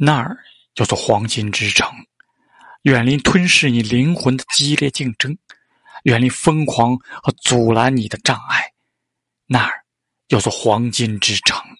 那儿叫做黄金之城远离吞噬你灵魂的激烈竞争远离疯狂和阻拦你的障碍那儿叫做黄金之城。